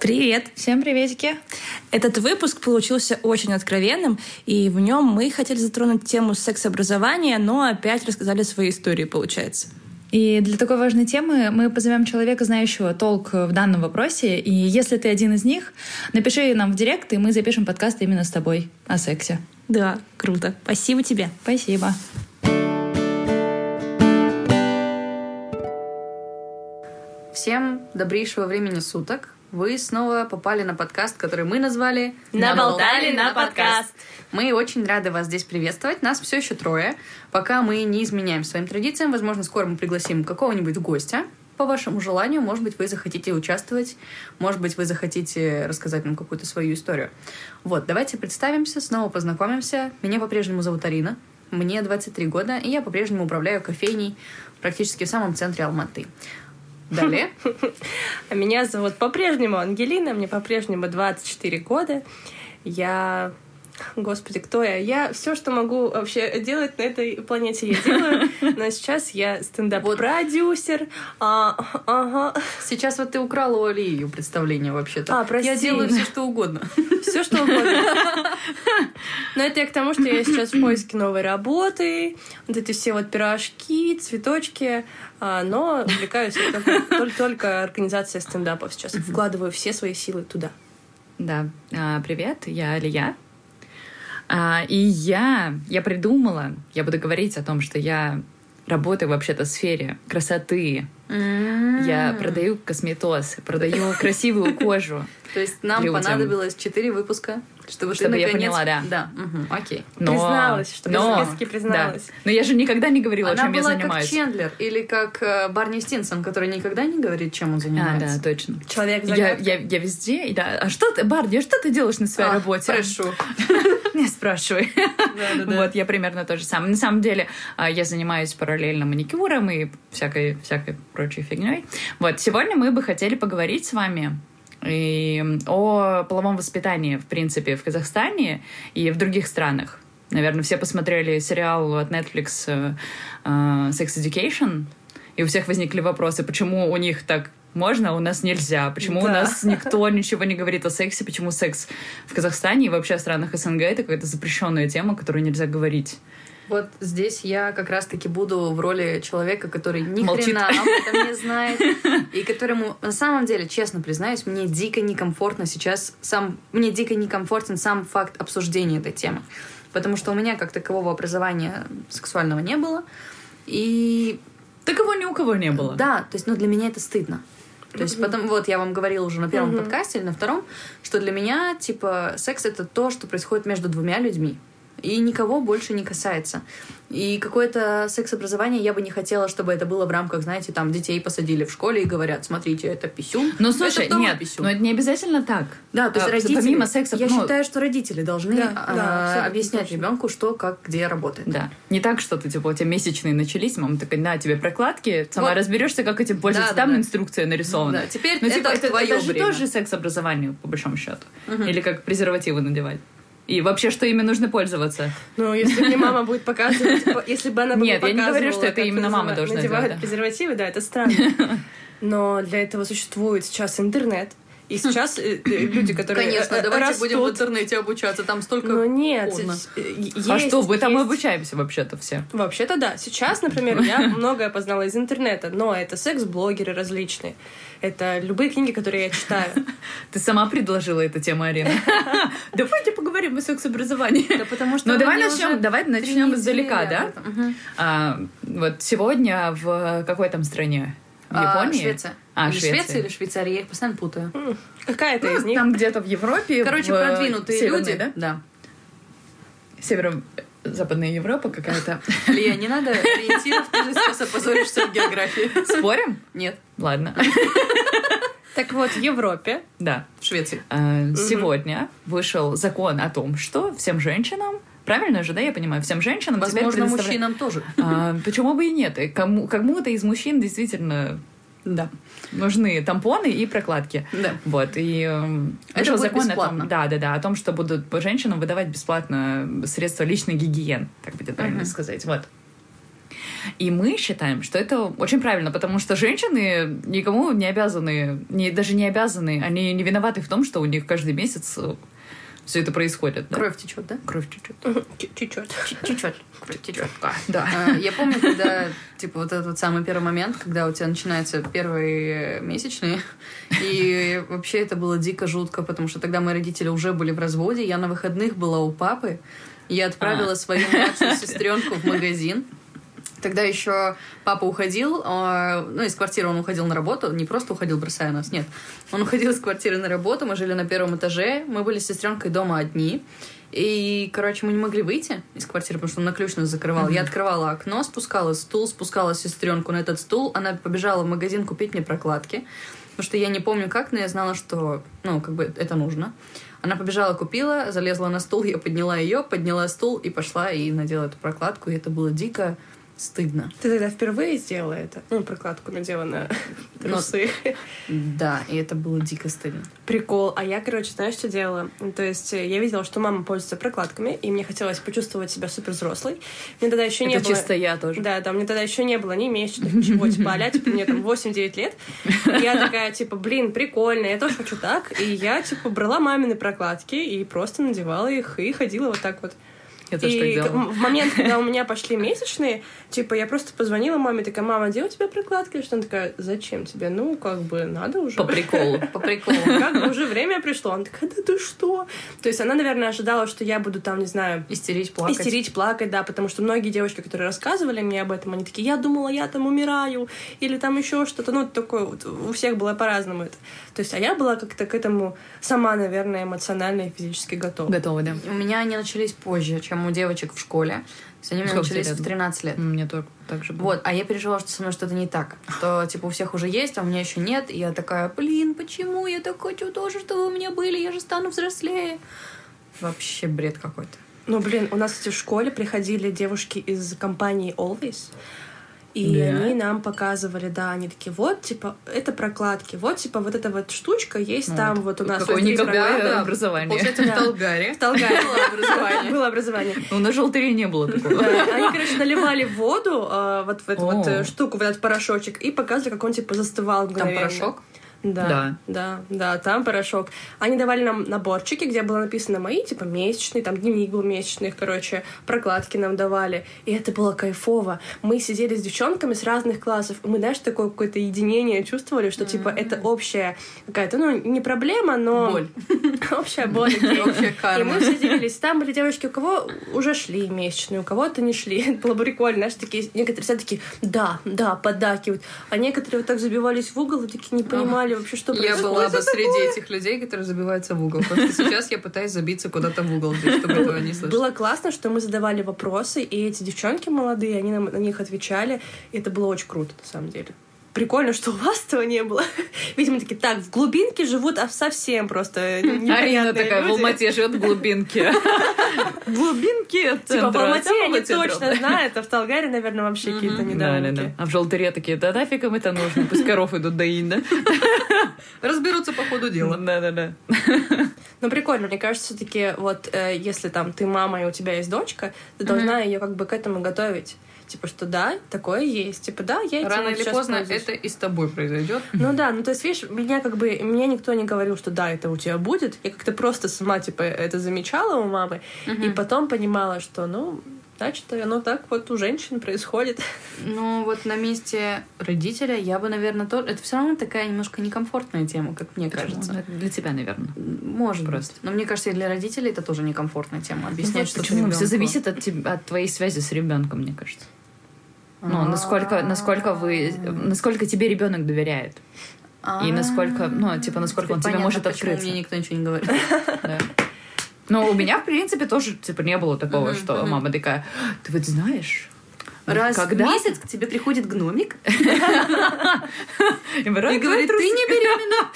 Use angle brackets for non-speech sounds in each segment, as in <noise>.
Привет! Всем приветики! Этот выпуск получился очень откровенным, и в нем мы хотели затронуть тему секс-образования, но опять рассказали свои истории, получается. И для такой важной темы мы позовем человека, знающего толк в данном вопросе. И если ты один из них, напиши нам в директ, и мы запишем подкаст именно с тобой о сексе. Да, круто. Спасибо тебе. Спасибо. Всем добрейшего времени суток. Вы снова попали на подкаст, который мы назвали «Наболтали на подкаст». Мы очень рады вас здесь приветствовать. Нас все еще трое. Пока мы не изменяем своим традициям, возможно, скоро мы пригласим какого-нибудь гостя, по вашему желанию. Может быть, вы захотите участвовать, может быть, вы захотите рассказать нам какую-то свою историю. Вот, давайте представимся, снова познакомимся. Меня по-прежнему зовут Арина, мне 23 года, и я по-прежнему управляю кофейней практически в самом центре Алматы. Далее. А <laughs> меня зовут по-прежнему Ангелина, мне по-прежнему 24 года. Я Господи, кто я? Я все, что могу вообще делать на этой планете, я делаю. Но сейчас я стендап-продюсер. А, ага. Сейчас вот ты украла у Али ее представление вообще-то. А, прости. Я делаю все, что угодно. Все, что угодно. Но это я к тому, что я сейчас в поиске новой работы. Вот эти все вот пирожки, цветочки. А, но увлекаюсь только, только, организацией стендапов сейчас. Вкладываю все свои силы туда. Да. А, привет, я Алия. А, и я, я придумала, я буду говорить о том, что я работаю вообще-то в сфере красоты. Mm-hmm. Я продаю косметоз, продаю красивую кожу. То есть нам понадобилось четыре выпуска чтобы, чтобы ты, я поняла, да. Да, угу, окей. Но... Призналась, что но... призналась. Да. Но я же никогда не говорила, Она чем я занимаюсь. Она была как Чендлер или как э, Барни Стинсон, который никогда не говорит, чем он занимается. А, да, точно. Человек я, я, я везде. Да. А что ты, Барни, а что ты делаешь на своей а, работе? Прошу. <laughs> Не спрашивай. Вот, я примерно то же самое. На самом деле, а, я занимаюсь параллельно маникюром и всякой, всякой прочей фигней. Вот, сегодня мы бы хотели поговорить с вами и о половом воспитании, в принципе, в Казахстане и в других странах. Наверное, все посмотрели сериал от Netflix uh, Sex Education, и у всех возникли вопросы, почему у них так можно, а у нас нельзя. Почему да. у нас никто ничего не говорит о сексе? Почему секс в Казахстане и вообще в странах СНГ это какая-то запрещенная тема, которую нельзя говорить? Вот здесь я как раз-таки буду в роли человека, который ни Молчит. хрена об этом не знает, <laughs> и которому, на самом деле, честно признаюсь, мне дико некомфортно сейчас, сам, мне дико некомфортен сам факт обсуждения этой темы. Потому что у меня как такового образования сексуального не было, и... Такового ни у кого не было. Да, то есть, ну, для меня это стыдно. То есть потом, вот я вам говорила уже на первом mm-hmm. подкасте или на втором, что для меня, типа, секс это то, что происходит между двумя людьми и никого больше не касается. И какое-то секс-образование я бы не хотела, чтобы это было в рамках, знаете, там детей посадили в школе и говорят, смотрите, это писюн. Ну, слушай, это нет, писюн. но это не обязательно так. Да, то есть а, родители... Помимо секса... Я ну, считаю, что родители должны да, а, да, объяснять ребенку, что, как, где работает. Да. Не так, что ты, типа, у тебя месячные начались, мама такая, на, тебе прокладки, сама вот. разберешься, как этим пользоваться. Да, Там да, инструкция нарисована. Да, теперь ну, это типа, это, твое это же время. тоже секс-образование, по большому счету. Угу. Или как презервативы надевать. И вообще, что ими нужно пользоваться? Ну, если мне мама будет показывать, <laughs> если бы она бы Нет, я не говорю, что это именно мама должна делать. Надевают презервативы, да, это странно. <laughs> Но для этого существует сейчас интернет. И сейчас э, э, люди, которые Конечно, э, давайте растут... будем в интернете обучаться, там столько Ну нет, есть, а что, мы там обучаемся вообще-то все? Вообще-то да. Сейчас, например, я <laughs> многое познала из интернета, но это секс-блогеры различные. Это любые книги, которые я читаю. Ты сама предложила эту тему, Арина. <laughs> Давайте поговорим о секс-образовании. Да потому что Ну давай начнем, давай начнем издалека, да? А, вот сегодня в какой там стране? В а, Японии? Швеция. А, или Швеция. Швеция или Швейцария, я их постоянно путаю. Какая-то ну, из них. Там где-то в Европе. Короче, в продвинутые люди. Да? Да. Северо Западная Европа какая-то. <laughs> Лия, не надо ориентиров, ты же сейчас опозоришься в географии. <laughs> Спорим? Нет. Ладно. <laughs> Так вот, в Европе. Да. В Швеции. А, сегодня вышел закон о том, что всем женщинам Правильно же, да, я понимаю? Всем женщинам Возможно, предоставля... мужчинам тоже. А, почему бы и нет? И кому, кому-то из мужчин действительно да. нужны тампоны и прокладки. Да. Вот. И э, это будет закон бесплатно. О том, да, да, да, о том, что будут женщинам выдавать бесплатно средства личной гигиены, так будет правильно uh-huh. сказать. Вот. И мы считаем, что это очень правильно, потому что женщины никому не обязаны, не, даже не обязаны, они не виноваты в том, что у них каждый месяц все это происходит. Да? Кровь течет, да? Кровь течет. Чуть-чуть. Чуть-чуть. Кровь течет. Да. А, Я помню, когда, типа, вот этот самый первый момент, когда у тебя начинаются первые месячные, и вообще это было дико жутко, потому что тогда мои родители уже были в разводе, я на выходных была у папы, я отправила А. свою младшую сестренку в магазин, Тогда еще папа уходил, а, ну, из квартиры он уходил на работу, не просто уходил, бросая нас, нет. Он уходил из квартиры на работу, мы жили на первом этаже, мы были с сестренкой дома одни. И, короче, мы не могли выйти из квартиры, потому что он на ключ нас закрывал. Я открывала окно, спускала стул, спускала сестренку на этот стул. Она побежала в магазин купить мне прокладки. Потому что я не помню как, но я знала, что, ну, как бы это нужно. Она побежала, купила, залезла на стул, я подняла ее, подняла стул и пошла и надела эту прокладку. И это было дико стыдно. Ты тогда впервые сделала это? Ну, прокладку надела на <laughs> трусы. Да, и это было дико стыдно. Прикол. А я, короче, знаешь, что делала? То есть э, я видела, что мама пользуется прокладками, и мне хотелось почувствовать себя супер взрослой. Мне тогда еще не Это было... чисто я тоже. Да, да, мне тогда еще не было ни месячных, <laughs> ничего, типа, а типа, мне там 8-9 лет. И я такая, типа, блин, прикольно, я тоже хочу так. И я, типа, брала мамины прокладки и просто надевала их и ходила вот так вот. Я тоже так И делала. к- в момент, когда у меня пошли месячные, типа, я просто позвонила маме, такая, мама, где у тебя прокладки? Что она такая, зачем тебе? Ну, как бы, надо уже. По приколу. <laughs> По приколу. Как бы уже время пришло. Она такая, да ты что? То есть она, наверное, ожидала, что я буду там, не знаю, Истерить, плакать. Истерить, плакать, да, потому что многие девочки, которые рассказывали мне об этом, они такие, я думала, я там умираю, или там еще что-то, ну, такое вот, у всех было по-разному это. То есть, а я была как-то к этому сама, наверное, эмоционально и физически готова. Готова, да. У меня они начались позже, чем у девочек в школе. То есть они у меня начались в 13 лет. Мне так, так же было. Вот, а я переживала, что со мной что-то не так. Что, типа, у всех уже есть, а у меня еще нет. И я такая, блин, почему? Я так хочу тоже, чтобы у меня были, я же стану взрослее. Вообще бред какой-то. Ну, блин, у нас, кстати, в школе приходили девушки из компании Always, и Да? они нам показывали, да, они такие, вот, типа, это прокладки, вот, типа, вот эта вот штучка есть Ну, там, вот у нас... какое-никакое <laughs> образование. Получается, Да. в Талгаре. В Толгаре Было образование. Было образование. Ну, на желтыре не было такого. Они, короче, наливали воду э, вот в эту вот э, штуку, в этот порошочек, и показывали, как он, типа, застывал Там порошок. Да, Да. да, да, там порошок. Они давали нам наборчики, где было написано мои, типа, месячные, там дневник был месячный, короче, прокладки нам давали. И это было кайфово. Мы сидели с девчонками с разных классов, и мы, знаешь, такое какое-то единение чувствовали, что, типа, это общая какая-то, ну, не проблема, но... Боль. <laughs> Общая боль. <laughs> Общая И карма. мы все делились. Там были девочки, у кого уже шли месячные, у кого-то не шли. Это было бы прикольно. Знаешь, такие, некоторые все такие, да, да, поддакивают. А некоторые вот так забивались в угол и такие не понимали вообще, что Я происходит. была бы среди этих людей, которые забиваются в угол. Потому что сейчас я пытаюсь забиться куда-то в угол, чтобы этого не слышать. Было классно, что мы задавали вопросы, и эти девчонки молодые, они нам на них отвечали. И это было очень круто, на самом деле. Прикольно, что у вас <laughs> этого не было. Видимо, такие, так, в глубинке живут а совсем просто Арина такая в люди. Алмате живет в глубинке. <laughs> В глубинке от Типа, в. Алмате они точно знают, а в <laughs> Талгаре, наверное, вообще какие-то Да, да, да. недоумки. А в желтыре такие, да нафиг им это нужно, пусть коров идут доить, да? Разберутся по ходу дела. Да, да, да. Ну, прикольно, мне кажется, все-таки вот э, если там ты мама и у тебя есть дочка, ты должна ее как бы к этому готовить. Типа, что да, такое есть. Типа, да, я Рано или поздно пользуюсь. это и с тобой произойдет. Ну да, ну то есть, видишь, меня как бы, меня никто не говорил, что да, это у тебя будет. Я как-то просто сама, типа, это замечала у мамы, и потом понимала, что, ну, значит, оно так вот у женщин происходит. Ну, вот на месте родителя я бы, наверное, тоже... Это все равно такая немножко некомфортная тема, как мне кажется. Это Для тебя, наверное. Может Просто. Но мне кажется, и для родителей это тоже некомфортная тема. Объяснять, что Почему? Все зависит от, тебя, от твоей связи с ребенком, мне кажется. Ну, насколько, насколько вы, насколько тебе ребенок доверяет. И насколько, ну, типа, насколько он тебе может открыться. мне никто ничего не говорит. <laughs> Но у меня, в принципе, тоже, типа, не было такого, что мама такая, ты вот знаешь, Раз когда в месяц к тебе приходит гномик <laughs> и, говорит, ты не беременна.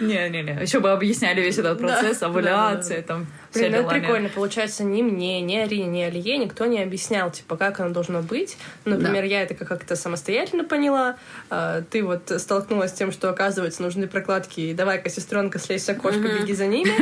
<laughs> Не-не-не. Еще бы объясняли весь этот процесс, овуляции, там, Блин, ну это прикольно. Получается, ни мне, ни Арине, ни Алие никто не объяснял, типа, как оно должно быть. Например, я это как-то самостоятельно поняла. А, ты вот столкнулась с тем, что, оказывается, нужны прокладки, и давай-ка, сестренка, слезь с окошка, беги за ними.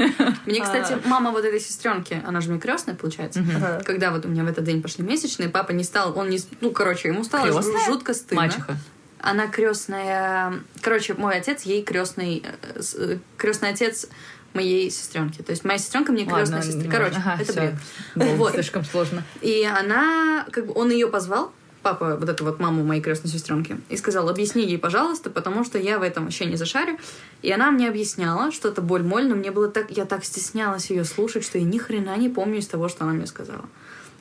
<laughs> Мне, кстати, а. мама вот этой сестренки, она же мне крестная, получается. Когда вот у меня в этот день пошли месячные, папа не стал, он не... Ну, короче, ему стало жутко стыдно. Мачеха. Она крестная. Короче, мой отец ей крестный. Э, э, крестный отец моей сестренки. То есть моя сестренка мне крестная сестра. Короче, ага, это бред. вот. Слишком сложно. И она, как бы, он ее позвал, папа, вот эту вот маму моей крестной сестренки, и сказал, объясни ей, пожалуйста, потому что я в этом вообще не зашарю. И она мне объясняла, что это боль-моль, но мне было так, я так стеснялась ее слушать, что я ни хрена не помню из того, что она мне сказала.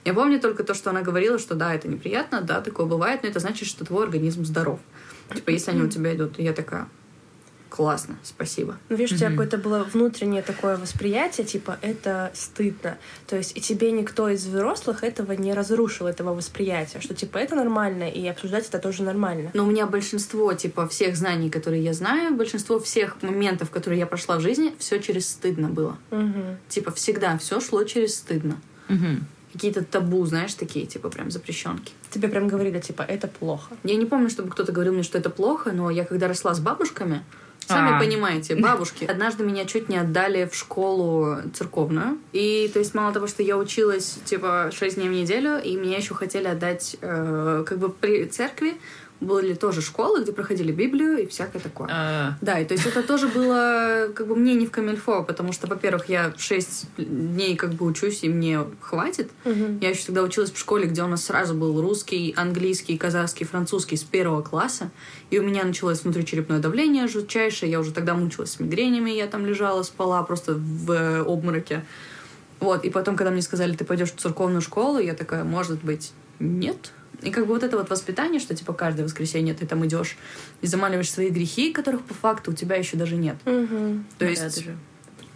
Я помню только то, что она говорила, что да, это неприятно, да, такое бывает, но это значит, что твой организм здоров. Типа, если они у тебя идут. И я такая, классно, спасибо. Ну, видишь, у тебя какое-то было внутреннее такое восприятие, типа, это стыдно. То есть, и тебе никто из взрослых этого не разрушил, этого восприятия, что, типа, это нормально, и обсуждать это тоже нормально. Но у меня большинство, типа, всех знаний, которые я знаю, большинство всех моментов, которые я прошла в жизни, все через стыдно было. Угу. Типа, всегда все шло через стыдно. Угу какие-то табу, знаешь, такие, типа, прям запрещенки. Тебе прям говорили, типа, это плохо. Я не помню, чтобы кто-то говорил мне, что это плохо, но я когда росла с бабушками, Сами А-а-а. понимаете, бабушки. Однажды меня чуть не отдали в школу церковную. И, то есть, мало того, что я училась, типа, 6 дней в неделю, и меня еще хотели отдать, э, как бы, при церкви, были тоже школы, где проходили Библию и всякое такое. А-а-а. Да, и то есть это тоже было как бы мне не в камильфо, потому что, во-первых, я шесть дней как бы учусь, и мне хватит. Угу. Я еще тогда училась в школе, где у нас сразу был русский, английский, казахский, французский с первого класса. И у меня началось внутричерепное давление жутчайшее. Я уже тогда мучилась с мигренями, я там лежала, спала просто в э, обмороке. Вот, и потом, когда мне сказали, ты пойдешь в церковную школу, я такая, может быть, нет, и как бы вот это вот воспитание, что типа каждое воскресенье ты там идешь и замаливаешь свои грехи, которых по факту у тебя еще даже нет. Угу. То есть... же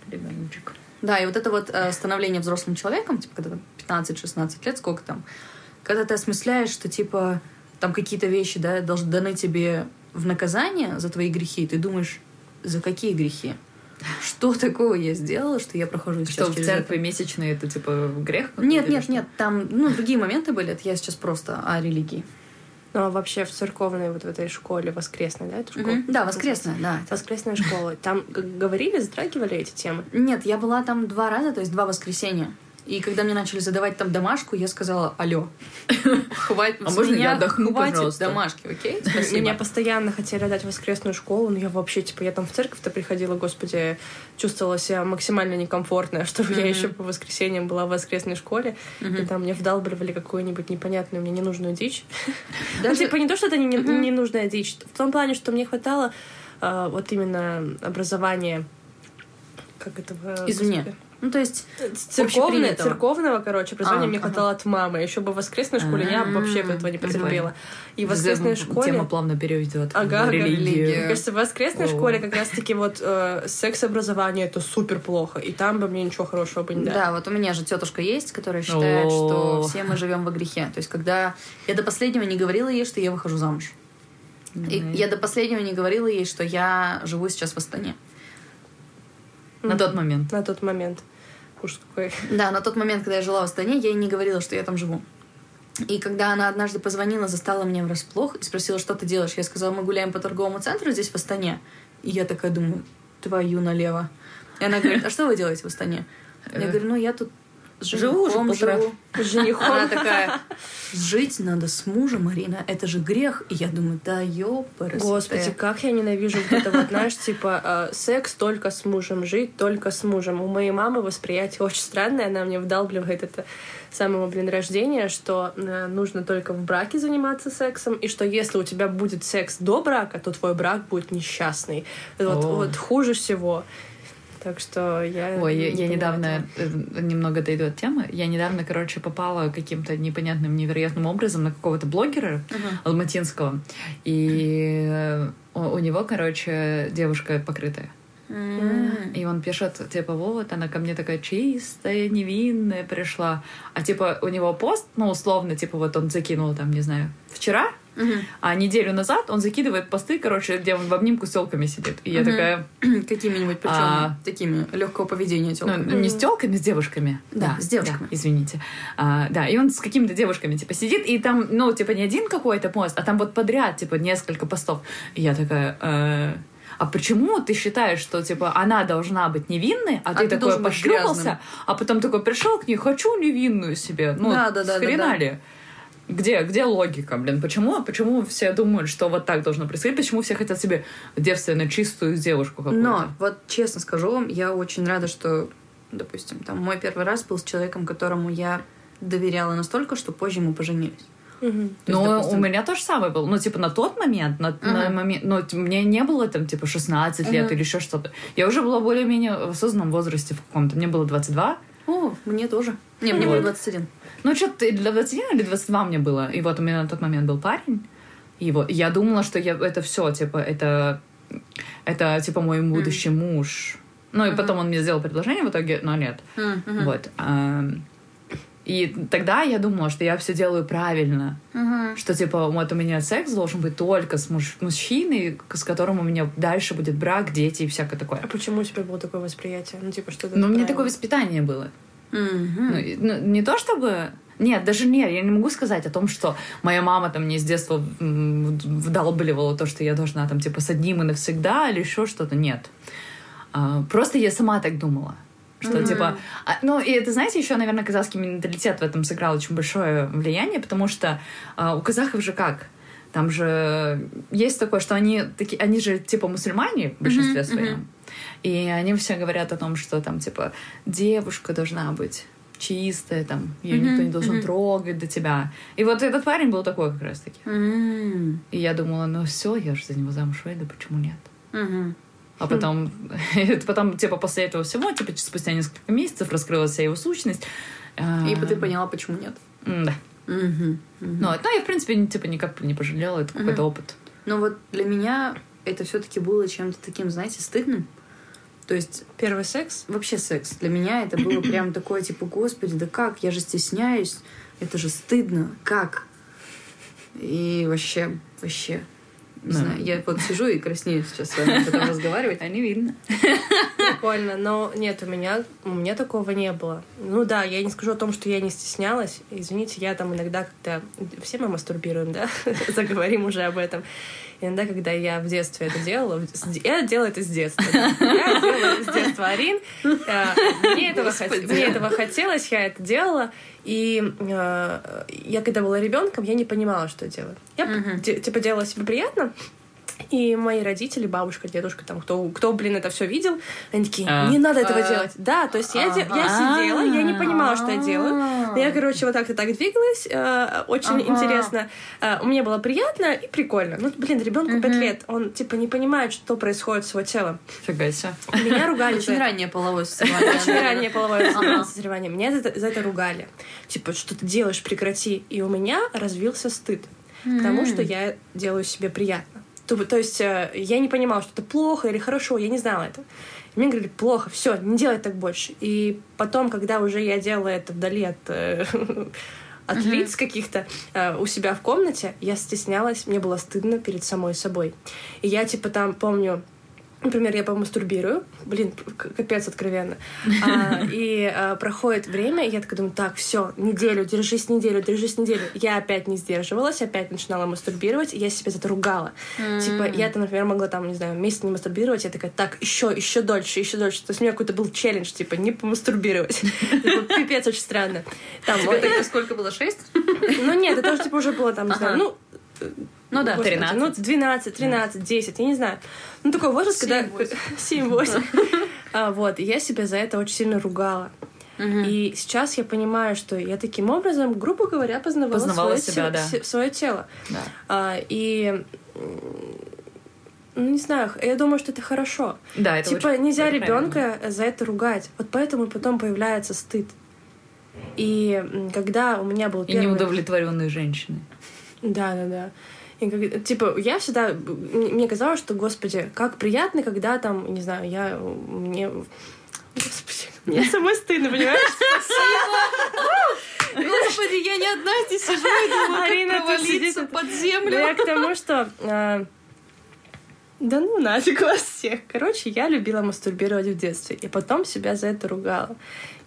ребеночек. Да, и вот это вот э, становление взрослым человеком, типа, когда там 15-16 лет, сколько там, когда ты осмысляешь, что, типа, там какие-то вещи, да, должны даны тебе в наказание за твои грехи, ты думаешь, за какие грехи? <laughs> Что такого я сделала, что я прохожу сейчас Что в церкви это? месячные это типа грех? Нет, нет, что? нет, там ну, другие моменты были, это я сейчас просто о религии. Ну, а вообще в церковной вот в этой школе воскресной, да, эту школу? Mm-hmm. Да, воскресная, да. Воскресная школа. Там говорили, затрагивали эти темы? Нет, я была там два раза, то есть два воскресенья. И когда мне начали задавать там домашку, я сказала, алло, <laughs> хватит, а можно я отдохну, хватит пожалуйста? домашки, окей? Спасибо. Меня <laughs> постоянно хотели отдать в воскресную школу, но я вообще, типа, я там в церковь-то приходила, господи, чувствовала себя максимально некомфортно, <laughs> чтобы mm-hmm. я еще по воскресеньям была в воскресной школе, mm-hmm. и там мне вдалбливали какую-нибудь непонятную мне ненужную дичь. Даже... Ну, типа, не то, что это не, mm-hmm. ненужная дичь, в том плане, что мне хватало э, вот именно образования как это извне. Господи, ну, то есть церковное, церковного, короче, образования а, мне хватало ага. от мамы. Еще бы в воскресной школе я вообще бы этого не потерпела. И в воскресной школе... Тема плавно перейдет ага, религию. Мне кажется, в воскресной школе как раз-таки вот э, секс-образование это супер плохо. И там бы мне ничего хорошего бы не дали. Да, вот у меня же тетушка есть, которая считает, что все мы живем во грехе. То есть, когда я до последнего не говорила ей, что я выхожу замуж. Mm-hmm. И я до последнего не говорила ей, что я живу сейчас в Астане. На тот момент. На тот момент. Уж какой. Да, на тот момент, когда я жила в Астане, я ей не говорила, что я там живу. И когда она однажды позвонила, застала меня врасплох и спросила, что ты делаешь, я сказала, мы гуляем по торговому центру здесь в Астане. И я такая думаю, твою налево. И она говорит, а что вы делаете в Астане? Я говорю, ну я тут Живу уже полтора. Живу. С женихом. Она такая, жить надо с мужем, Марина, это же грех. И я думаю, да ёпрст. Господи, как я ненавижу вот это вот, знаешь, типа, э, секс только с мужем, жить только с мужем. У моей мамы восприятие очень странное, она мне вдалбливает это с самого, блин, рождения, что э, нужно только в браке заниматься сексом, и что если у тебя будет секс до брака, то твой брак будет несчастный. Вот, вот хуже всего. Так что я... Ой, я, я недавно, этого. немного дойду от темы, я недавно, короче, попала каким-то непонятным, невероятным образом на какого-то блогера uh-huh. алматинского, и э, у, у него, короче, девушка покрытая. Mm. И он пишет, типа, вот, она ко мне такая чистая, невинная пришла. А, типа, у него пост, ну, условно, типа, вот он закинул там, не знаю, вчера, А неделю назад он закидывает посты, короче, где он в обнимку с телками сидит. И я такая... <clears throat> Какими-нибудь, причем А. такими легкого поведения Ну, телками. не с телками, с девушками. Да, с девушками. да, извините. А, да, и он с какими-то девушками, типа, сидит, и там, ну, типа, не один какой-то пост, а там вот подряд, типа, несколько постов. И я такая... э, а почему ты считаешь, что, типа, она должна быть невинной, а, А ты, ты такой пошлепался, а потом такой пришел к ней, хочу невинную себе. Ну, Да, да, да, с да, хрена да. ли? Где, где логика, блин? Почему, почему все думают, что вот так должно происходить? Почему все хотят себе девственно чистую девушку какую-то? Но, вот честно скажу вам, я очень рада, что, допустим, там мой первый раз был с человеком, которому я доверяла настолько, что позже мы поженились. Есть, Ну, допустим- у меня то же самое было. Ну, типа, на тот момент, на, на Ага. момент, ну, т- мне не было там, типа, 16 лет Ага. или еще что-то. Я уже была более-менее в осознанном возрасте в каком-то. Мне было 22. О, мне тоже. Не, мне Вот. было 21. Ну, что-то для 21 или 22 мне было. И вот у меня на тот момент был парень. И вот я думала, что я, это все, типа, это, это, типа, мой будущий муж. Ну, и потом он мне сделал предложение в итоге, но нет. Мгм. Вот. И тогда я думала, что я все делаю правильно. Мгм. Что, типа, вот у меня секс должен быть только с муж- мужчиной, с которым у меня дальше будет брак, дети и всякое такое. А почему у тебя было такое восприятие? Ну, типа, что это Но у меня такое воспитание было. Мгм. Ну, ну, не то чтобы... Нет, даже нет, я не могу сказать о том, что моя мама там мне с детства вдалбливала то, что я должна там типа с одним и навсегда или еще что-то. Нет. А, просто я сама так думала. Что Мгм. типа... а, ну, и это, знаете, еще, наверное, казахский менталитет в этом сыграл очень большое влияние, потому что а, у казахов же как? Там же есть такое, что они такие, они же типа мусульмане в большинстве Мгм, своем. И они все говорят о том, что там типа девушка должна быть чистая, там, ее Мгм, никто не должен мгм. трогать до тебя. И вот этот парень был такой как раз таки. М. И я думала, ну все, я же за него замуж выйду, почему нет? Мгм. А потом, <laughs> потом, типа, после этого всего, типа, спустя несколько месяцев раскрылась вся его сущность. И ты поняла, почему нет. Да. Мгм. Ну, ну, я, в принципе, типа, никак не пожалела, это какой-то опыт. Но вот для меня это все-таки было чем-то таким, знаете, стыдным. То есть Первый секс? вообще секс. Для меня это было прям <clears throat> такое, типа, господи, да как, я же стесняюсь, это же стыдно, как? И вообще, вообще, не Да. знаю, я вот сижу и краснею сейчас с вами об этом разговаривать. А не видно. Прикольно, но нет, у меня, у меня такого не было. Ну да, я не скажу о том, что я не стеснялась. Извините, я там иногда как-то... Все мы мастурбируем, да? <laughs> Заговорим уже об этом. Иногда, когда я в детстве это делала, я делала это с детства. да. Я делала это с детства Арин. Э, Мне этого, хот- мне этого хотелось, я это делала. И э, я, когда была ребенком, я не понимала, что делаю. Я де- типа делала себе приятно, и мои родители, бабушка, дедушка, там, кто, кто блин, это все видел, они такие, А. не надо этого А. делать. Да, то есть я, я Ага. сидела, я не понимала, что я делаю. А. Но я, короче, вот так-то так двигалась, э, очень интересно. Э, Мне было приятно и прикольно. Ну, блин, ребенку пять лет, он, типа, не понимает, что происходит с его телом. Фига себе. Меня ругали Очень раннее половое созревание. Очень раннее половое созревание. Меня за это, за это ругали. Типа, что ты делаешь, прекрати. И у меня развился стыд к тому, что я делаю себе приятно. То, то есть э, я не понимала, что это плохо или хорошо, я не знала это. И мне говорили, плохо, все, не делай так больше. И потом, когда уже я делала это вдали от, э, <laughs> от лиц каких-то э, у себя в комнате, я стеснялась, мне было стыдно перед самой собой. И я, типа, там помню, Например, я помастурбирую, блин, капец откровенно, А, <laughs> и а, проходит время, и я такая думаю, так, все, неделю, держись неделю, держись неделю. Я опять не сдерживалась, опять начинала мастурбировать, и я себя это ругала. Типа, я там, например, могла там, не знаю, месяц не мастурбировать, я такая, так, еще, еще дольше, еще дольше. То есть у меня какой-то был челлендж, типа, не помастурбировать. <laughs> Типа, Пипец, очень странно. Там, Тебе тогда сколько было? Шесть? ну нет, это уже типа уже было там, не знаю, ну, Ну да, Господи, 13. Ну, 12, 13, 10, я не знаю. Ну, такой возраст, когда... 7-8. <laughs> <laughs> А, Вот, и я себя за это очень сильно ругала. И сейчас я понимаю, что я таким образом, грубо говоря, познавала, Познавала свое, себя, те- да. свое тело. Да. А, и ну, не знаю, я думаю, что это хорошо. Да, это типа очень- нельзя ребенка за это ругать. Вот поэтому потом появляется стыд. И когда у меня был И первый... неудовлетворенные женщины. Да, да, да. И как- типа, я всегда... Мне казалось, что, господи, как приятно, когда там, не знаю, я... Мне... Господи, мне самой стыдно, понимаешь? Господи, я не одна здесь сижу и думаю, Арина как провалиться под Ну, землю. я к тому, что... а, Да ну нафиг вас всех. Короче, я любила мастурбировать в детстве, и потом себя за это ругала.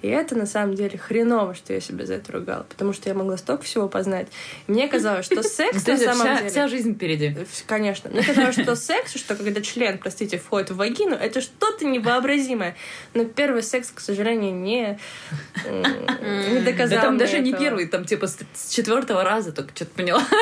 И это на самом деле хреново, что я себя за это ругала, потому что я могла столько всего познать. Мне казалось, что <laughs> секс на самом деле... вся жизнь впереди. Конечно. Мне казалось, что секс, что когда член, простите, входит в вагину, это что-то невообразимое. Но первый секс, к сожалению, не, не доказал Да там даже не первый, там типа с, четвертого раза только что-то поняла. <laughs>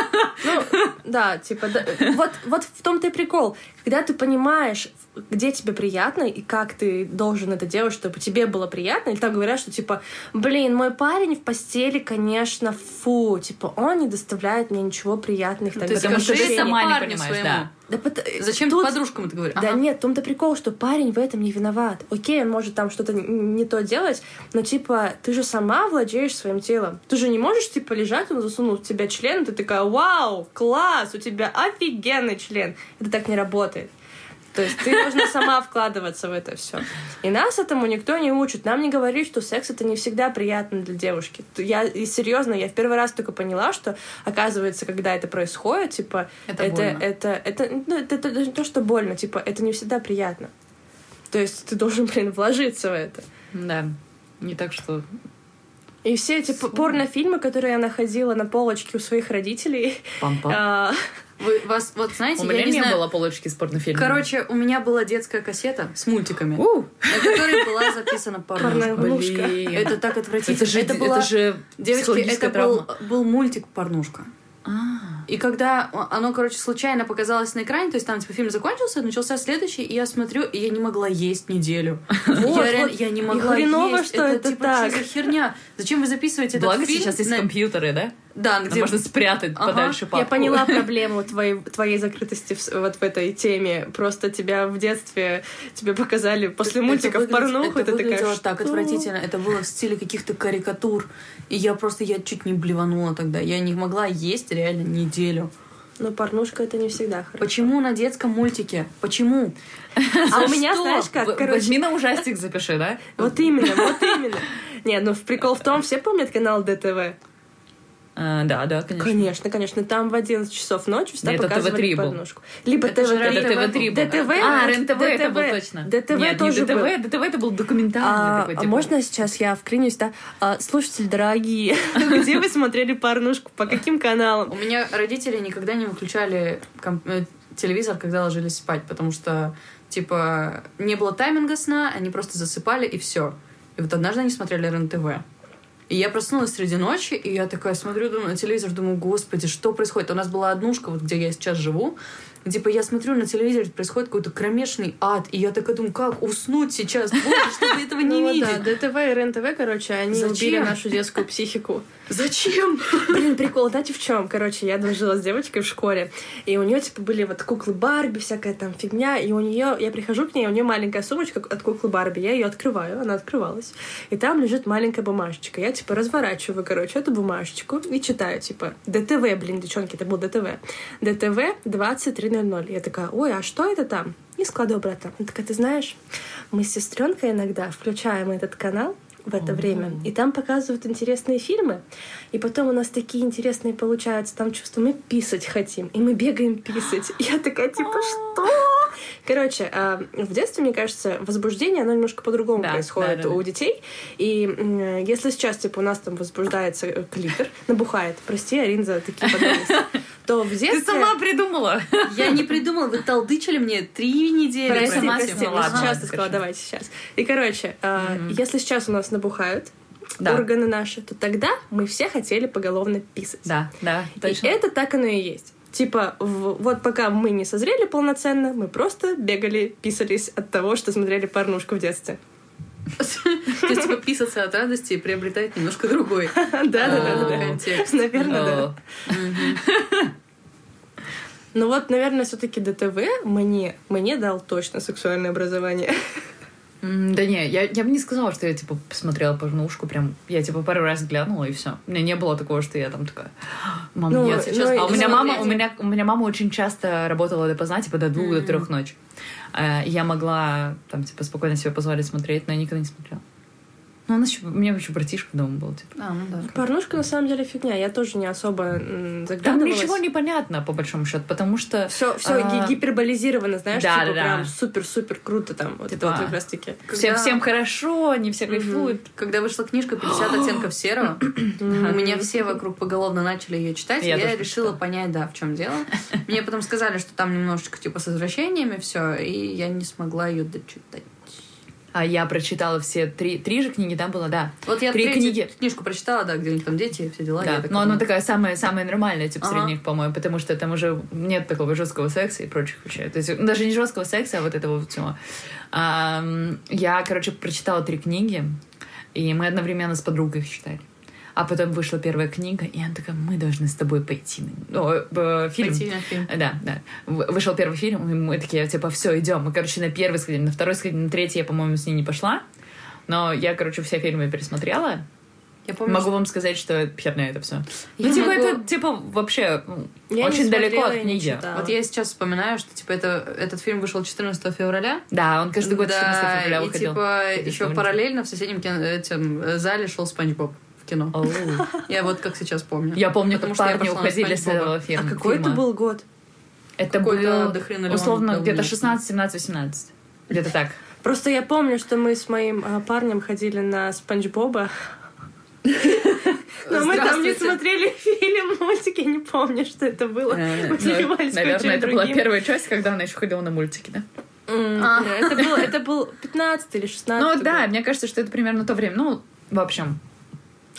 Ну, да, типа, вот, вот в том-то и прикол. Когда ты понимаешь, где тебе приятно и как ты должен это делать, чтобы тебе было приятно, или там говорят, что типа, блин, мой парень в постели, конечно, фу, типа, он не доставляет мне ничего приятных. там, ты Потому что скажи ты это сама не понимаешь, своему. да. Да пот- Зачем тут- ты подружкам это говоришь? Да Ага. нет, в том-то прикол, что парень в этом не виноват. Окей, он может там что-то не то делать, но типа ты же сама владеешь своим телом. Ты же не можешь типа лежать, он засунул в тебя член, и ты такая, вау, класс, у тебя офигенный член. Это так не работает. То есть ты должна сама вкладываться в это все. И нас этому никто не учит. Нам не говорит, что секс это не всегда приятно для девушки. Я и серьезно, я в первый раз только поняла, что оказывается, когда это происходит, типа Это это больно. это это, ну, это, это даже не то, что больно, типа это не всегда приятно. То есть ты должен, блин, вложиться в это. Да. Не так, что... И все эти п- порнофильмы, которые я находила на полочке у своих родителей, Пам-пам. Вы, вас, вот знаете, У я меня не не знаю... было полочки с порнофильмами. Короче, у меня была детская кассета с мультиками, У, на которой была записана <laughs> порнушка. Это так отвратительно. Это же, это была... это же Девочки, это был, был мультик «Порнушка». А. И когда оно, короче, случайно показалось на экране, то есть там, типа, фильм закончился, начался следующий, и я смотрю, и я не могла есть неделю. <laughs> Вот, я, вот. я не могла хреново, есть. что это типа, так. что за херня? Зачем вы записываете этот Благо фильм? сейчас есть на- компьютеры, да? Да, где... можно спрятать Ага. подальше папку. я поняла <laughs> проблему твоей, твоей закрытости в, вот в этой теме. Просто тебя в детстве тебе показали после Это мультиков выглядит- порнуху, и это ты такая, выглядело так «Что?» отвратительно. Это было в стиле каких-то карикатур. И я просто, я чуть не блеванула тогда. Я не могла есть реально неделю. Но порнушка это не всегда хорошо. Почему на детском мультике? Почему? А у меня, Что? знаешь как, короче, Возьми на ужастик запиши, да? вот именно, вот именно. Не, ну в прикол в том, все помнят канал ДТВ? А, да, да, конечно. Конечно, конечно. Там в 11 часов ночи всегда Нет, показывали ТВ-3 был. порнушку. Либо Это же ТВ-3. Это ТВ-3 был. ДТВ? А, РЕН-ТВ это был ДТВ. точно. ДТВ Нет, тоже не был. ДТВ, ДТВ это был документальный А, такой, а типа. можно сейчас я вклинюсь, да? А, слушатели дорогие, <laughs> где вы смотрели порнушку? По каким каналам? У меня родители никогда не выключали комп- э, телевизор, когда ложились спать, потому что, типа, не было тайминга сна, они просто засыпали, и все. И вот однажды они смотрели РЕН-ТВ. И я проснулась среди ночи, и я такая смотрю думаю, на телевизор, думаю, господи, что происходит? У нас была однушка, вот где я сейчас живу, типа, я смотрю на телевизоре, происходит какой-то кромешный ад, и я такая думаю, как уснуть сейчас, боже, чтобы этого не Ну видеть? да, ДТВ и РЕН-ТВ, короче, они Зачем? убили нашу детскую психику. Зачем? Блин, прикол, знаете в чем? Короче, я дружила с девочкой в школе, и у нее типа были вот куклы Барби, всякая там фигня, и у нее, я прихожу к ней, у нее маленькая сумочка от куклы Барби, я ее открываю, она открывалась, и там лежит маленькая бумажечка, я типа разворачиваю, короче, эту бумажечку и читаю, типа, ДТВ, блин, девчонки, это был ДТВ, ДТВ 23.00, я такая, ой, а что это там? И складываю обратно. Она такая, ты знаешь, мы с сестренкой иногда включаем этот канал, в это время. И там показывают интересные фильмы. И потом у нас такие интересные получаются там чувства. Мы писать хотим. И мы бегаем писать. И я такая, типа, <gasps> что? Короче, а, в детстве, мне кажется, возбуждение, оно немножко по-другому Да, происходит да, да, у детей. И если сейчас, типа, у нас там возбуждается клитор, набухает, прости, Арин, за такие подробности, <laughs> то в детстве... Ты сама придумала. Я не придумала, вы толдычили мне три недели. Прости, прости, сейчас ты сказала, давайте сейчас. И, короче, а, если сейчас у нас набухают Да. органы наши, то тогда мы все хотели поголовно писать. Да, да, И точно. это так оно и есть. Типа, в- вот пока мы не созрели полноценно, мы просто бегали, писались от того, что смотрели порнушку в детстве. То есть, типа, писаться от радости приобретает немножко другой <laughs> Да-да-да. контекст. Наверное, да. Ну вот, наверное, все таки ДТВ мне, мне дал точно сексуальное образование. Да не, я, я бы не сказала, что я, типа, посмотрела порнушку, прям, я, типа, пару раз глянула, и все. У меня не было такого, что я там такая, мам, Ну, я сейчас... ну, а у меня, мама, у, меня, у меня мама очень часто работала допоздна, типа, до двух, до трех ночи. Э, Я могла, там, типа, спокойно себе позволить смотреть, но я никогда не смотрела. Ну, у нас еще, у меня еще братишка дома был, типа. А, ну да. Порнушка на самом деле фигня. Я тоже не особо м, Там заглядывалась. ничего не понятно, по большому счету, потому что... Все, все А. гиперболизировано, знаешь, Да, типа да, да. прям супер-супер круто там. Вот Типа, это вот как раз таки. Всем, Когда- всем хорошо, они все кайфуют. Когда вышла книжка «50 оттенков серого», <clears throat> у меня все вокруг поголовно начали ее читать, Я я решила прочитала. понять, да, в чем дело. <laughs> Мне потом сказали, что там немножечко типа с извращениями все, и я не смогла ее дочитать. А я прочитала все три, три же книги, да, было, да. Вот я Три книги. книжку прочитала, да, где у них там дети все дела. Да, такая но она такая самая, самая нормальная, типа, Ага. среди них, по-моему, потому что там уже нет такого жесткого секса и прочих вещей. То есть ну, даже не жесткого секса, а вот этого вот всего. Ам, я, короче, прочитала три книги, и мы одновременно с подругой их читали. А потом вышла первая книга, и она такая, мы должны с тобой пойти на ну, э, фильм. Пойти на фильм. Да, да. В- Вышел первый фильм, и мы такие, типа, все, идем. Мы, короче, на первый сходили, на второй сходили, на третий я, по-моему, с ней не пошла. Но я, короче, все фильмы пересмотрела. Я помню, Могу вам сказать, что херня это все. Я Ну, типа, могу- это, типа, вообще Я очень далеко от книги. Вот я сейчас вспоминаю, что типа это, этот фильм вышел 14 февраля. Да, он каждый год 14 да, февраля и выходил. типа еще параллельно в соседнем кино- этим, э, зале шел Спанч Боб кино. <laughs> Я вот как сейчас помню. Я помню, Потому как что я парни уходили с этого фильма. А какой это был год? Это было, условно, где-то 16, 17, 18. Где-то так. Просто я помню, что мы с моим а, парнем ходили на Спанч Боба. Но мы там не смотрели фильм, мультики, не помню, что это было. Э, ну, Наверное, это была первая часть, когда она еще ходила на мультики, да? А. это был 15 или 16 Ну да, мне кажется, что это примерно то время. Ну, в общем.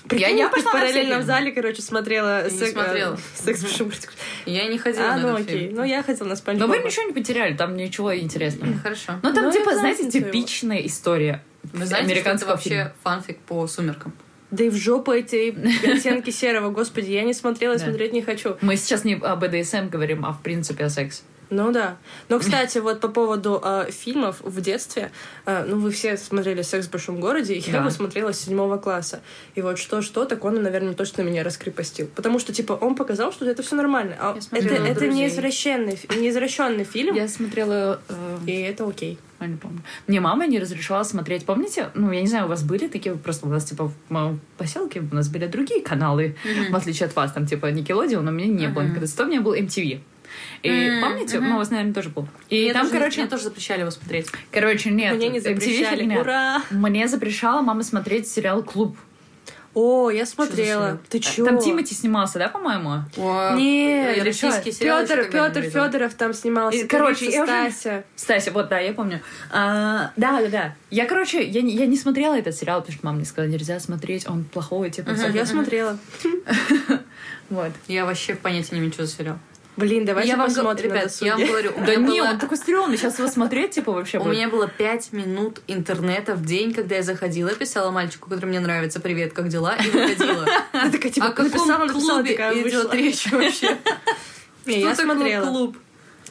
Прикинь, я, я пошла параллельно в зале, короче, смотрела не сек- смотрела. э, секс в большом городе. Я не ходила А, на ну этот окей. фильм. Ну, я ходила на Спанч Но вы ничего не потеряли, там ничего интересного. Хорошо. Ну, там, Ну, типа, я знаете, разницу его. типичная история Вы знаете, что это американского вообще фильма. фанфик по «Сумеркам»? Да и в жопу эти оттенки серого, господи, я не смотрела и Да. смотреть не хочу. Мы сейчас не о БДСМ говорим, а в принципе о сексе. Ну да. Но, кстати, вот по поводу э, фильмов в детстве, э, ну вы все смотрели «Секс в большом городе», и я Да. его смотрела с седьмого класса. И вот что-что, так он, наверное, точно меня раскрепостил. Потому что, типа, он показал, что это все нормально. А Я это, это «Друзей». не извращенный, фи- не извращенный фильм, Я смотрела... э, и это окей. Я не помню. Мне мама не разрешала смотреть. Помните? Ну, я не знаю, у вас были такие, просто у нас, типа, в поселке у нас были другие каналы, в отличие от вас, там, типа, Никелодион, у меня не было Мгм. никогда. Зато у меня был MTV. И М, помните? мгм. Ну, у вас, наверное, тоже был. И Мне там, тоже- короче, Мне тоже запрещали его смотреть. короче, нет. Мне не MTV запрещали. фигня. Ура! Мне запрещала мама смотреть сериал «Клуб». О, я смотрела. Ты чё? Там Тимати снимался, да, по-моему? Нет, Или российский что? сериал Петр, Петр. Федоров там снимался. И, короче, я уже- Стася. Стася, вот, да, я помню. А, да, да, да. Я, короче, я, не- я не смотрела этот сериал, потому что мама мне сказала, нельзя смотреть, он плохой, типа, всякое. Я смотрела. <laughs> Вот. Я вообще понятия не имею, что за сериал. Блин, давайте я вам, посмотрим на ребят, я вам говорю, <laughs> Да не, было- он такой стрёмный, сейчас его смотреть, типа, вообще У будет. меня было пять минут интернета в день, когда я заходила, писала мальчику, который мне нравится, привет, как дела, и выходила. <laughs> Ты такая, типа, О каком написала, написала, клубе идет вышла. речь вообще? <laughs> Я такое смотрела. клуб?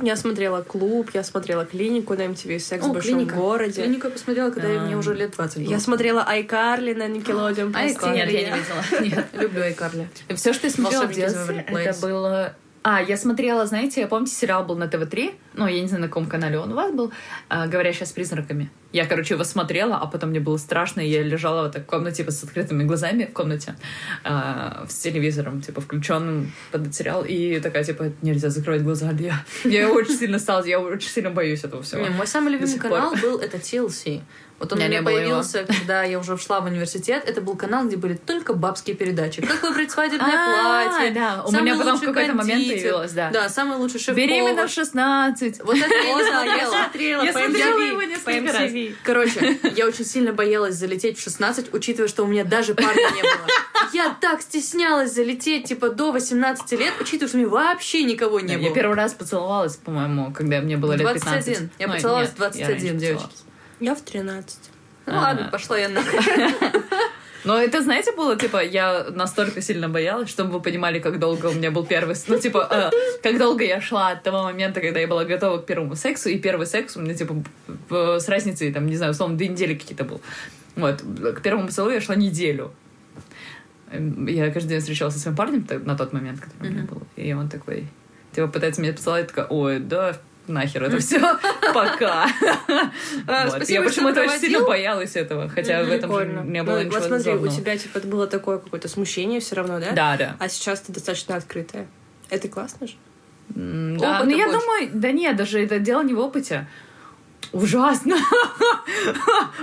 Я смотрела клуб, я смотрела клинику на MTV, секс О, в большом клиника. городе. Клинику я посмотрела, когда А. мне уже лет 20 было. Я смотрела Айкарли на iCarly. Нет, я не видела. Нет. люблю Айкарли. Все, что я смотрела в детстве, это было... А, я смотрела, знаете, помните, сериал был на ТВ-3, ну, я не знаю, на каком канале он у вас был, а, «Говорящая с призраками». Я, короче, его смотрела, а потом мне было страшно, и я лежала вот так в комнате, типа, с открытыми глазами в комнате, а, с телевизором, типа, включенным под сериал, и такая, типа, нельзя закрывать глаза. Я, я очень сильно стала, я очень сильно боюсь этого всего. Не, мой самый любимый канал был это TLC. Вот он У у меня меня было его. появился, когда я уже ушла в университет. Это был канал, где были только бабские передачи. Как выбрать свадебное А, платье. да, у меня потом в какой-то момент появилось, да. Да, самый лучший шеф Беременна в 16. Вот это я не я смотрела. Я смотрела его несколько раз. Короче, я очень сильно боялась залететь в 16, учитывая, что у меня даже парня не было. Я так стеснялась залететь, типа, до 18 лет, учитывая, что у меня вообще никого не было. Я первый раз поцеловалась, по-моему, когда мне было лет 21. 15. Я Ну, поцеловалась в 21, я раньше девочки. Я в 13. Ну А. ладно, пошла я на... <laughs> Но это, знаете, было, типа, я настолько сильно боялась, чтобы вы понимали, как долго у меня был первый... Ну, типа, э, как долго я шла от того момента, когда я была готова к первому сексу, и первый секс у меня, типа, в- с разницей, там, не знаю, условно, две недели какие-то был. Вот, к первому поцелую я шла неделю. Я каждый день встречалась со своим парнем на тот момент, который у меня был. И он такой, типа, пытается меня поцеловать, такая, ой, да, нахер это все. <laughs> Пока. Я почему-то очень сильно боялась этого, хотя в этом не было ничего Вот смотри, у тебя типа было такое какое-то смущение все равно, да? Да, да. А сейчас ты достаточно открытая. Это классно же. Да, ну я думаю, да нет, даже это дело не в опыте ужасно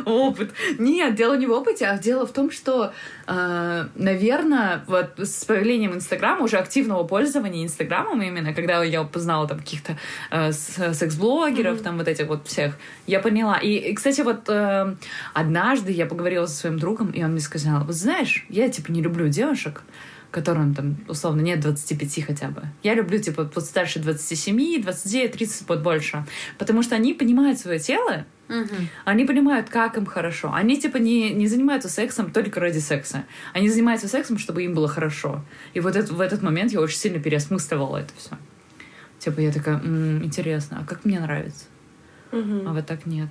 опыт. Нет, дело не в опыте, а дело в том, что, э, наверное, вот с появлением Инстаграма, уже активного пользования Инстаграмом именно, когда я познала там каких-то э, секс-блогеров, mm-hmm. там вот этих вот всех, я поняла. И, и кстати, вот э, однажды я поговорила со своим другом, и он мне сказал, вот знаешь, я типа не люблю девушек, которым там, условно, нет 25 хотя бы. Я люблю, типа, вот старше 27, 29, 30, вот больше. Потому что они понимают свое тело, Угу. Они понимают, как им хорошо. Они типа не, не занимаются сексом только ради секса. Они занимаются сексом, чтобы им было хорошо. И вот это, в этот момент я очень сильно переосмысливала это все. Типа я такая, м-м, интересно, а как мне нравится? Угу. А вот так нет.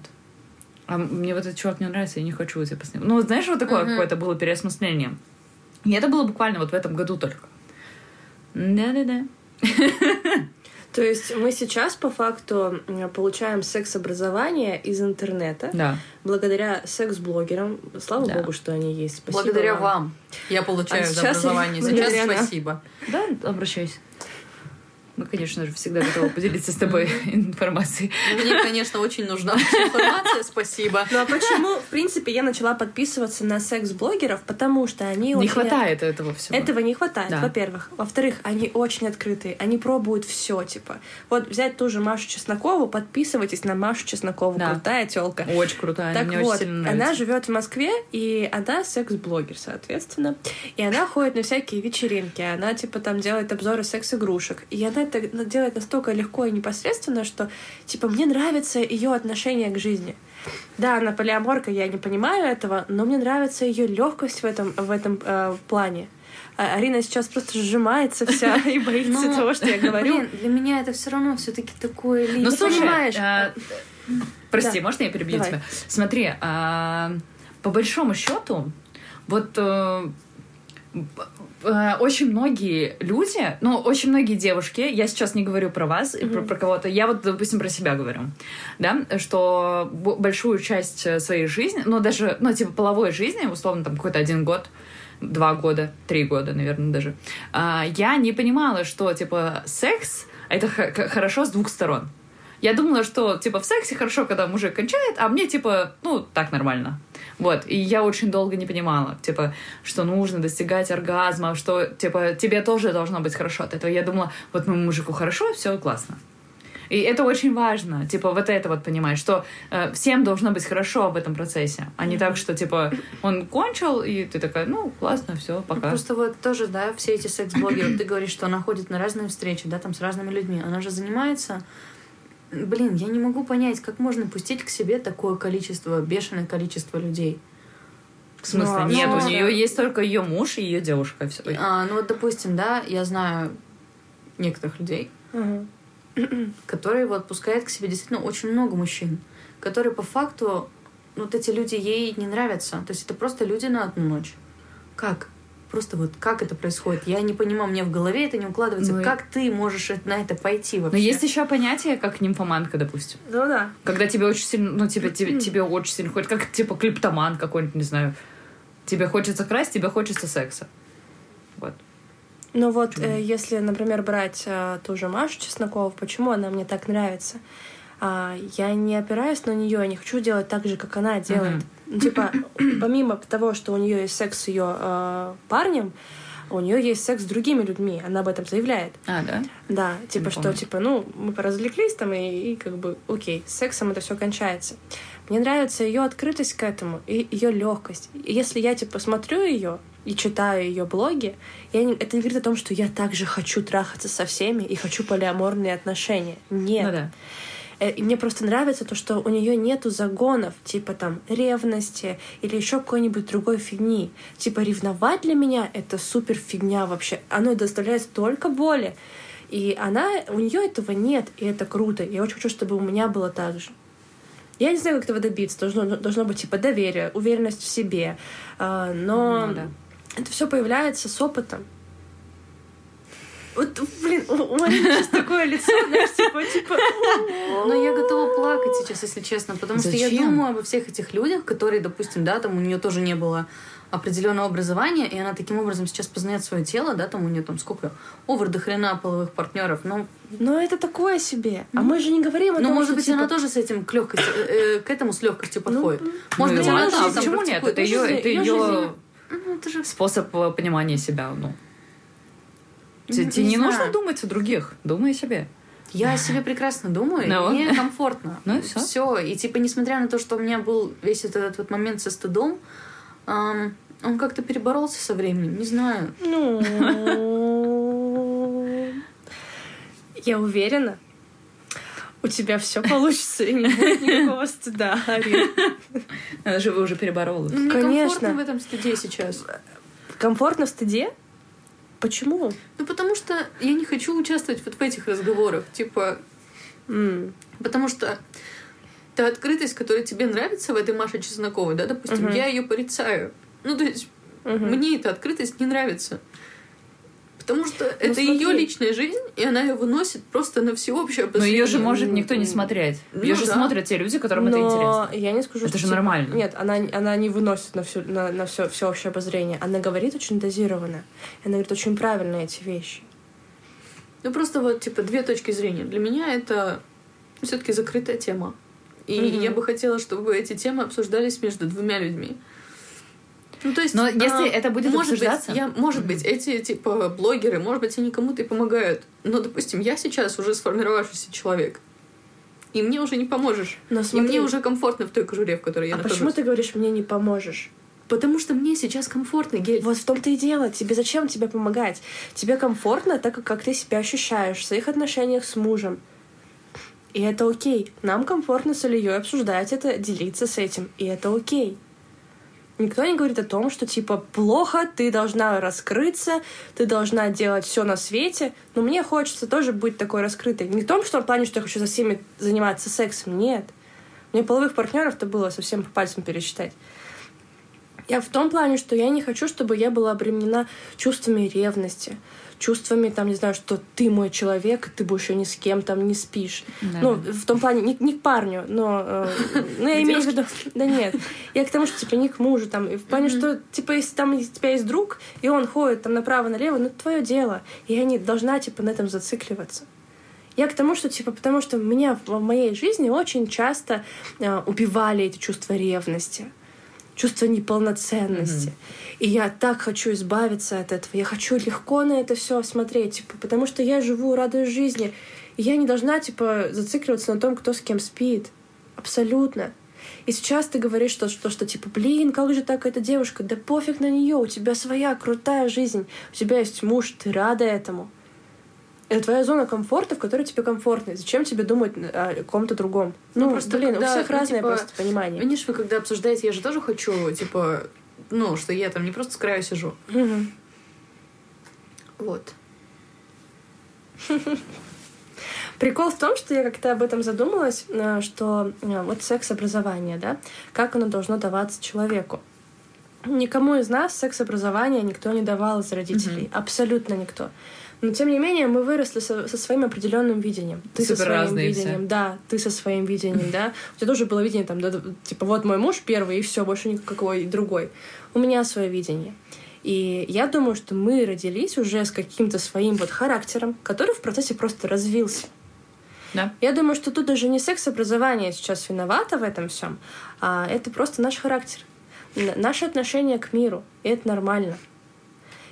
А мне вот этот чувак не нравится, я не хочу типа с ним. Ну, знаешь, вот такое угу. какое-то было переосмысление. И это было буквально вот в этом году только. Да-да-да. <laughs> То есть мы сейчас по факту получаем секс-образование из интернета. Да. Благодаря секс-блогерам. Слава да. богу, что они есть. Спасибо благодаря вам. вам. Я получаю а сейчас образование. Сейчас <laughs> спасибо. Да, обращайся. Мы, конечно же, всегда готовы поделиться с тобой информацией. Мне, конечно, очень нужна информация, спасибо. Ну а почему, в принципе, я начала подписываться на секс-блогеров? Потому что они Не хватает этого всего. Этого не хватает, во-первых. Во-вторых, они очень открытые, они пробуют все, типа. Вот взять ту же Машу Чеснокову, подписывайтесь на Машу Чеснокову, крутая телка. Очень крутая, так мне вот, очень сильно нравится. она живет в Москве, и она секс-блогер, соответственно. И она ходит на всякие вечеринки, она, типа, там делает обзоры секс-игрушек. И она это делает настолько легко и непосредственно, что, типа, мне нравится ее отношение к жизни. Да, она полиаморка, я не понимаю этого, но мне нравится ее легкость в этом, в этом э, плане. А Арина сейчас просто сжимается вся <laughs> и боится того, что я <laughs> говорю. Блин, для меня это все равно все-таки такое Ну, слушай, а, прости, можно я перебью тебя? Смотри, а, по большому счету, вот Э, очень многие люди, ну, очень многие девушки, я сейчас не говорю про вас mm-hmm. про, про кого-то, я вот, допустим, про себя говорю, да, что большую часть э, своей жизни, ну, даже, ну, типа, половой жизни, условно, там, какой-то один год, два года, три года, наверное, даже, а, я не понимала, что, типа, секс — это хорошо с двух сторон. Я думала, что, типа, в сексе хорошо, когда мужик кончает, а мне, типа, ну, так нормально. Вот, и я очень долго не понимала, типа, что нужно достигать оргазма, что, типа, тебе тоже должно быть хорошо от этого. Я думала, вот моему мужику хорошо, все классно. И это очень важно, типа, вот это вот понимать, что э, всем должно быть хорошо в этом процессе, а не так, что, типа, он кончил, и ты такая, ну, классно, все, пока. Просто вот тоже, да, все эти секс-блогеры, ты говоришь, что она ходит на разные встречи, да, там с разными людьми, она же занимается Блин, я не могу понять, как можно пустить к себе такое количество, бешеное количество людей. В смысле? Но, Нет, но... у нее есть только ее муж и ее девушка. Все. А, ну вот, допустим, да, я знаю некоторых людей, угу. которые вот пускают к себе действительно очень много мужчин, которые по факту, вот эти люди ей не нравятся. То есть это просто люди на одну ночь. Как? Просто вот как это происходит? Я не понимаю, мне в голове это не укладывается. Ну, как ты можешь на это пойти вообще? Но есть еще понятие, как нимфоманка, допустим. Ну да. Когда тебе очень сильно, ну тебе, тебе, тебе очень сильно хочется, как типа клиптоман какой-нибудь, не знаю. Тебе хочется красть, тебе хочется секса. Вот. Ну вот, э, если, например, брать э, ту же Машу Чеснокову, почему она мне так нравится? А, я не опираюсь на нее, я не хочу делать так же, как она делает. Mm-hmm. Типа, <clears throat> помимо того, что у нее есть секс с ее э, парнем, у нее есть секс с другими людьми, она об этом заявляет. А, да? Да, типа, что, типа, ну, мы поразвлеклись там, и, и как бы, окей, с сексом это все кончается. Мне нравится ее открытость к этому и ее легкость. И если я, типа, смотрю ее и читаю ее блоги, я не, это не говорит о том, что я также хочу трахаться со всеми и хочу полиаморные отношения. Нет. Ну, да. Э, и мне просто нравится то, что у нее нету загонов, типа там ревности или еще какой-нибудь другой фигни. Типа ревновать для меня это супер фигня вообще. Оно доставляет столько боли. И она, у нее этого нет, и это круто. Я очень хочу, чтобы у меня было так же. Я не знаю, как этого добиться. Должно, должно быть типа доверие, уверенность в себе. А, но ну, да. это все появляется с опытом. Вот, блин, у Марины сейчас такое лицо, знаешь, типа, типа... Но я готова плакать сейчас, если честно, потому что я думаю обо всех этих людях, которые, допустим, да, там у нее тоже не было определенного образования, и она таким образом сейчас познает свое тело, да, там у нее там сколько, овер до хрена половых партнеров, ну, Но это такое себе. А мы же не говорим о ну том, может что, быть, типа, она тоже с этим к легкости, э, э, к этому с легкостью подходит. может Ну, быть, она а там почему нет? Это ее, это ее Ну, это же способ э, понимания себя. Ну, Тебе не не нужно думать о других, думай о себе. Я о себе прекрасно думаю, Ну. мне комфортно. Ну и всё. Все. И типа, несмотря на то, что у меня был весь этот, этот вот момент со стыдом, ам, он как-то переборолся со временем. Не знаю. Ну... Я уверена, у тебя все получится, и не будет никакого стыда, Арин. Она же вы уже переборола. Ну, мне Конечно. комфортно в этом стыде сейчас. Комфортно в стыде? Почему? Ну, потому что я не хочу участвовать вот в этих разговорах. Типа, М, потому что та открытость, которая тебе нравится в этой Маше Чесноковой, да, допустим, Мгм. я ее порицаю. Ну, то есть, мгм. мне эта открытость не нравится. Потому что это Ну, смотри. ее личная жизнь, и она ее выносит просто на всеобщее Но ее же может никто не смотреть. Ее Ну же да. смотрят те люди, которым это Но интересно. я не скажу, Это что же типа- нормально. Нет, она, она не выносит на, всю, на, на все, всеобщее обозрение. Она говорит очень дозированно. Она говорит очень правильно эти вещи. Ну, просто вот, типа, две точки зрения. Для меня это все таки закрытая тема. И Мгм. я бы хотела, чтобы эти темы обсуждались между двумя людьми. Ну, то есть, Но если а, это будет может обсуждаться- Быть, я, может быть, эти, типа, блогеры, может быть, они кому-то и помогают. Но, допустим, я сейчас уже сформировавшийся человек. И мне уже не поможешь. Но И смотри, мне уже комфортно в той кожуре, в которой я а нахожусь. почему ты говоришь, мне не поможешь? Потому что мне сейчас комфортно, Гель. Вот в том-то и дело. Тебе зачем тебе помогать? Тебе комфортно, так как, как ты себя ощущаешь в своих отношениях с мужем. И это окей. Нам комфортно с Ильей обсуждать это, делиться с этим. И это окей. Никто не говорит о том, что типа плохо, ты должна раскрыться, ты должна делать все на свете. Но мне хочется тоже быть такой раскрытой. Не в том, что в плане, что я хочу за всеми заниматься сексом. Нет. Мне половых партнеров-то было совсем по пальцам пересчитать. Я в том плане, что я не хочу, чтобы я была обременена чувствами ревности, чувствами, там, не знаю, что ты мой человек, ты больше ни с кем там не спишь. Да. Ну, в том плане, не, не к парню, но... э, ну, я имею в виду... Да нет. Я к тому, что, типа, не к мужу, там, и в плане, что, типа, если там у тебя есть друг, и он ходит там направо-налево, ну, это твое дело. И я не должна, типа, на этом зацикливаться. Я к тому, что, типа, потому что меня в моей жизни очень часто э, убивали эти чувства ревности чувство неполноценности. И я так хочу избавиться от этого. Я хочу легко на это все смотреть, типа, потому что я живу, радуюсь жизни. И я не должна, типа, зацикливаться на том, кто с кем спит. Абсолютно. И сейчас ты говоришь, что, что, что типа, блин, как же так эта девушка? Да пофиг на нее, у тебя своя крутая жизнь, у тебя есть муж, ты рада этому. Это твоя зона комфорта, в которой тебе комфортно. И Зачем тебе думать о ком-то другом? Ну, Ну, просто блин, когда, у всех ну, разное типа, просто понимание. Видишь, вы когда обсуждаете, я же тоже хочу, типа, ну, что я там не просто с краю сижу. Мгм. Вот. <laughs> Прикол в том, что я как-то об этом задумалась, э, что э, вот секс-образование, да, как оно должно даваться человеку. Никому из нас секс-образование никто не давал из родителей. Абсолютно никто. Но тем не менее мы выросли со, со своим определенным видением. Ты со Супер своим разные все. видением, да, ты со своим видением, да. <laughs> У тебя тоже было видение там, да, типа вот мой муж первый и все, больше никакой другой. У меня свое видение. И я думаю, что мы родились уже с каким-то своим вот характером, который в процессе просто развился. Да. Я думаю, что тут даже не секс-образование сейчас виновато в этом всем, а это просто наш характер, наше отношение к миру. И это нормально.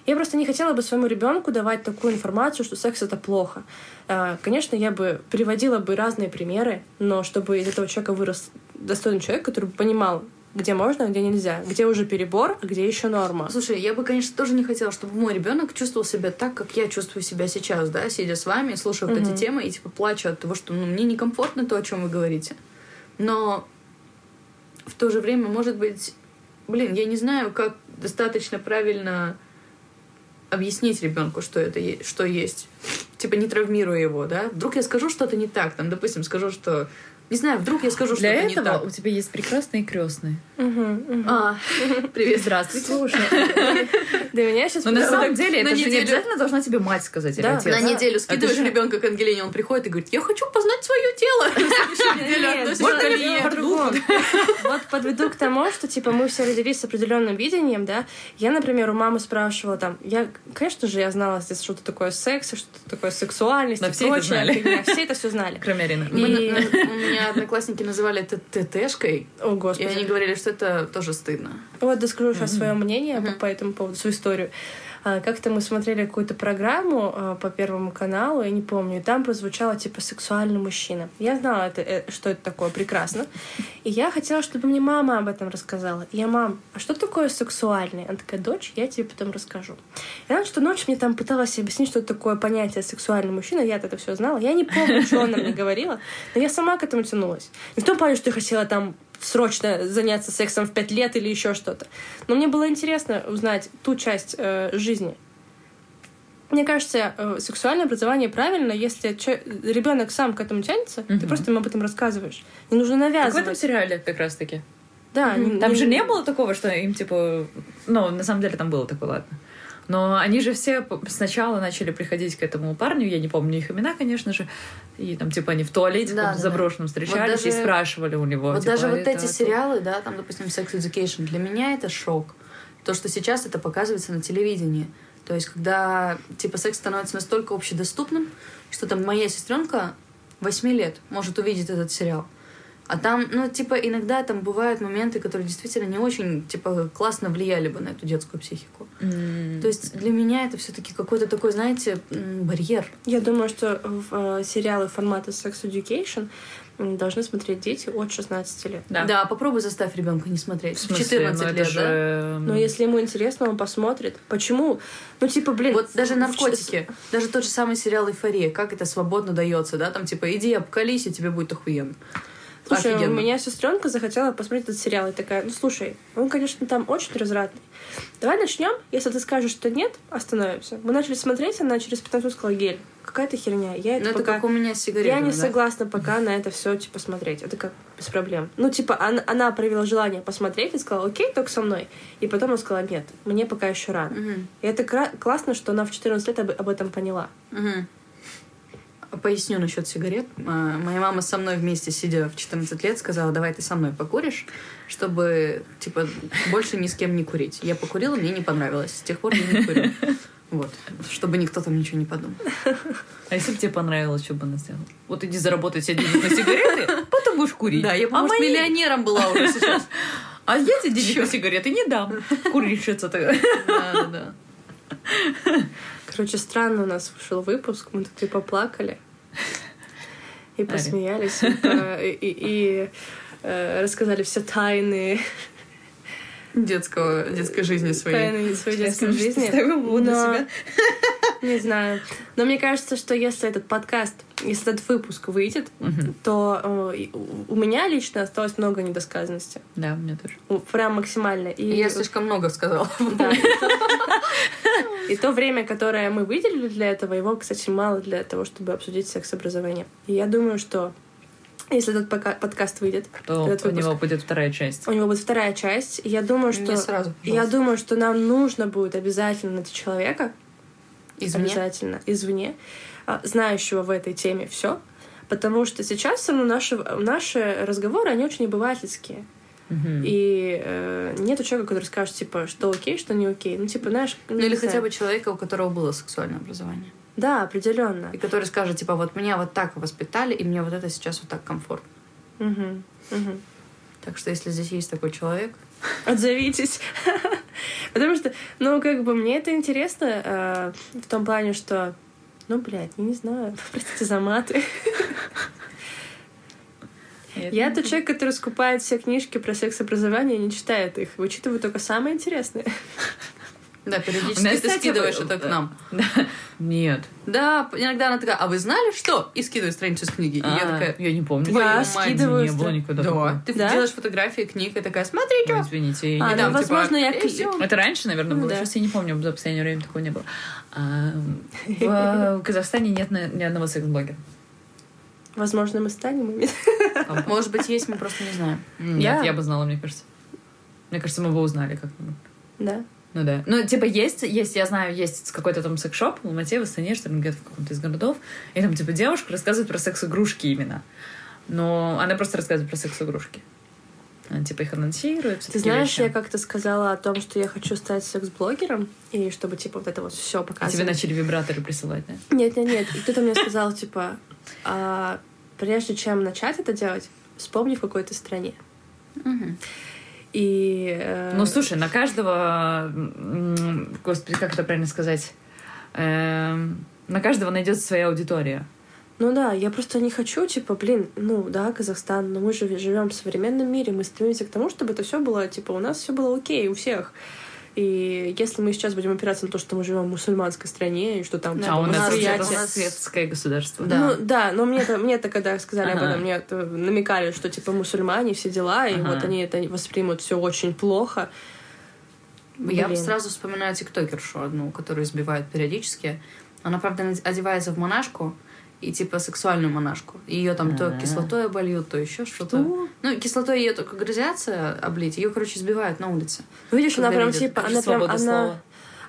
Я просто не хотела бы своему ребенку давать такую информацию, что секс это плохо. А, Конечно, я бы приводила бы разные примеры, но чтобы из этого человека вырос достойный человек, который бы понимал, где можно, а где нельзя, где уже перебор, а где еще норма. Слушай, я бы, конечно, тоже не хотела, чтобы мой ребенок чувствовал себя так, как я чувствую себя сейчас, да, сидя с вами, слушая вот Мгм. эти темы и типа плачу от того, что ну, мне некомфортно то, о чем вы говорите. Но в то же время, может быть, блин, я не знаю, как достаточно правильно объяснить ребенку, что это что есть. Типа не травмируя его, да. Вдруг я скажу что-то не так, там, допустим, скажу, что Не знаю, вдруг я скажу, что Для это не этого так. у тебя есть прекрасные крестные. А, привет, здравствуйте. Слушай, До меня сейчас... но на самом деле это же не обязательно должна тебе мать сказать Да. На неделю скидываешь же- ребенка к Ангелине, он приходит и говорит, я хочу познать свое тело. <laughs> В другом. Вот подведу к тому, что, типа, мы все родились с определенным видением, да. Я, например, у мамы спрашивала там, я, конечно же, я знала здесь что-то такое секс, что-то такое сексуальность Но и все это прочее. знали. Все это все знали. Кроме Арины. У меня одноклассники называли это ТТшкой, О, и господи. они говорили, что это тоже стыдно. Вот доскажу сейчас свое мнение по этому поводу, свою историю. А, Как-то мы смотрели какую-то программу а, по Первому каналу, я не помню, и там прозвучало типа «сексуальный мужчина». Я знала, это, э, что это такое прекрасно. И я хотела, чтобы мне мама об этом рассказала. И я, мам, а что такое сексуальный? Она такая, дочь, я тебе потом расскажу. И она что ночь мне там пыталась объяснить, что такое понятие сексуальный мужчина. Я это все знала. Я не помню, что она мне говорила, но я сама к этому тянулась. Не в том плане, что я хотела там срочно заняться сексом в пять лет или еще что-то. Но мне было интересно узнать ту часть э, жизни. Мне кажется, э, сексуальное образование правильно, если ребенок сам к этому тянется, ты Мгм. просто ему об этом рассказываешь. Не нужно Так в навязывать. этом сериале как раз таки. Да, не- Там не- же не было такого, что им типа... Ну, на самом деле там было такое, ладно. Но они же все сначала начали приходить к этому парню, я не помню их имена, конечно же, и там типа они в туалете Да, да, заброшенном встречались даже- и спрашивали у него. Вот типа, даже вот это- эти сериалы, да, там, допустим, Sex Education, для меня это шок. То, что сейчас это показывается на телевидении. То есть, когда, типа, секс становится настолько общедоступным, что там моя сестренка 8 лет может увидеть этот сериал. А там, ну, типа, иногда там бывают моменты, которые действительно не очень, типа, классно влияли бы на эту детскую психику. М, То есть для меня это все-таки какой-то такой, знаете, барьер. Я думаю, что в э, сериалы формата Sex Education должны смотреть дети от 16 лет. Да. Да, попробуй заставь ребенка не смотреть. В В смысле? 14 Ну, лет, же, да? Но если ему интересно, он посмотрит. Почему? Ну, типа, блин... Вот даже в- наркотики, даже тот же самый сериал «Эйфория», как это свободно дается, да, там типа иди обкались, и тебе будет охуенно. Слушай, Офигенно. у меня сестренка захотела посмотреть этот сериал и такая, ну слушай, он, конечно, там очень развратный. Давай начнем. Если ты скажешь, что нет, остановимся. Мы начали смотреть, она через 15 минут сказала, Гель, какая-то херня. Я это Ну, это пока... как у меня с Я не да? согласна пока на это все типа смотреть. Это как без проблем. Ну, типа, она, она проявила желание посмотреть и сказала, окей, только со мной. И потом она сказала, нет, мне пока еще рано. Мгм, И это кра- классно, что она в 14 лет об, об этом поняла. мгм. Поясню насчет сигарет. А, Моя мама со мной вместе, сидя в 14 лет, сказала, давай ты со мной покуришь, чтобы, типа, больше ни с кем не курить. Я покурила, мне не понравилось. С тех пор я не курю. <laughs> Вот. Чтобы никто там ничего не подумал. А если бы тебе понравилось, что бы она сделала? Вот иди заработай себе денег на сигареты, потом будешь курить. Да, я бы, а мои- миллионером была уже сейчас. <laughs> А я тебе денег на сигареты не дам. Курильщица-то. <laughs> Да, да, да. Короче, странно у нас вышел выпуск, мы тут и поплакали, и посмеялись, и, э, рассказали все тайны, Детского, детской жизни своей. тайны своей детской жизни. что Но- себя? <laughs> Не знаю. Но мне кажется, что если этот подкаст, если этот выпуск выйдет, то э, у меня лично осталось много недосказанности. Да, у меня тоже. Прям максимально. И, Я слишком много сказала. Да. <laughs> И то время, которое мы выделили для этого, его, кстати, мало для того, чтобы обсудить секс-образование. И я думаю, что если этот пока- подкаст выйдет, То Этот у выпуск. него будет вторая часть. у него будет вторая часть, и я думаю, что... Сразу, Я думаю, что нам нужно будет обязательно найти человека, Извне. обязательно, извне, а, знающего в этой теме все, потому что сейчас все равно наши, наши разговоры, они очень обывательские. Мгм. И э, нету человека, который скажет, типа, что окей, что не окей. Ну, типа, знаешь... Ну, не или знаю. хотя бы человека, у которого было сексуальное образование. Да, определенно. И который скажет, типа, вот меня вот так воспитали, и мне вот это сейчас вот так комфортно. Мгм, мгм. Так что, если здесь есть такой человек, <laughs> Отзовитесь. <laughs> Потому что, ну, как бы мне это интересно э, в том плане, что, ну, блядь, я не знаю, <laughs> простите за маты. Я тот человек, который скупает все книжки про секс-образование и не читает их. Вычитываю только самое интересное. Да, периодически меня, ты кстати, скидываешь это к нам. Да. Нет. Да, иногда она такая, а вы знали что? И скидывает страницу с книги. И я А, такая, я не помню. Я скидываю Не было никогда Да, ты Да? делаешь фотографии книг и такая, смотри, Ой, что. извините. я А, не ну, дам, типа, возможно, я... Это раньше, наверное, было. Да. Сейчас я не помню, за последнее время такого не было. А, <laughs> в Казахстане нет ни одного секс-блогера. Возможно, мы станем ими. <laughs> Может быть, есть, мы просто не знаем. Нет, Да. я бы знала, мне кажется. Мне кажется, мы бы узнали как-нибудь. Да. Ну да. Ну, типа, есть, есть, я знаю, есть какой-то там секс-шоп в Алмате, в Астане, что где-то в каком-то из городов, и там, типа, девушка рассказывает про секс-игрушки именно. Но она просто рассказывает про секс-игрушки. Она, типа, их анонсирует. Ты знаешь, вещи. я как-то сказала о том, что я хочу стать секс-блогером, и чтобы, типа, вот это вот все А тебе показывать. начали вибраторы присылать, да? Нет, нет, нет. И кто-то мне сказал, типа, а, прежде чем начать это делать, вспомни, в какой ты стране. Мгм. И... э, Ну, слушай, на каждого... Господи, как это правильно сказать? Эм, На каждого найдется своя аудитория. Ну да, я просто не хочу, типа, блин, ну да, Казахстан, но мы же живем в современном мире, мы стремимся к тому, чтобы это все было, типа, у нас все было окей, у всех. И если мы сейчас будем опираться на то, что мы живем в мусульманской стране, и что там, Да, типа, а у нас восприятие- это у нас- светское государство. Да. Ну да, но мне это, мне это когда сказали об Ага. этом, мне это намекали, что типа мусульмане, все дела, и Ага. вот они это воспримут все очень плохо. Я Блин. сразу вспоминаю тиктокершу одну, которую избивают периодически. Она, правда, одевается в монашку, и типа сексуальную монашку. Ее там то А. кислотой обольют, то еще что-то. Что? Ну, кислотой ее только грозятся облить, ее, короче, сбивают на улице. Видишь, она Когда прям видят, типа, она прям, она, слова.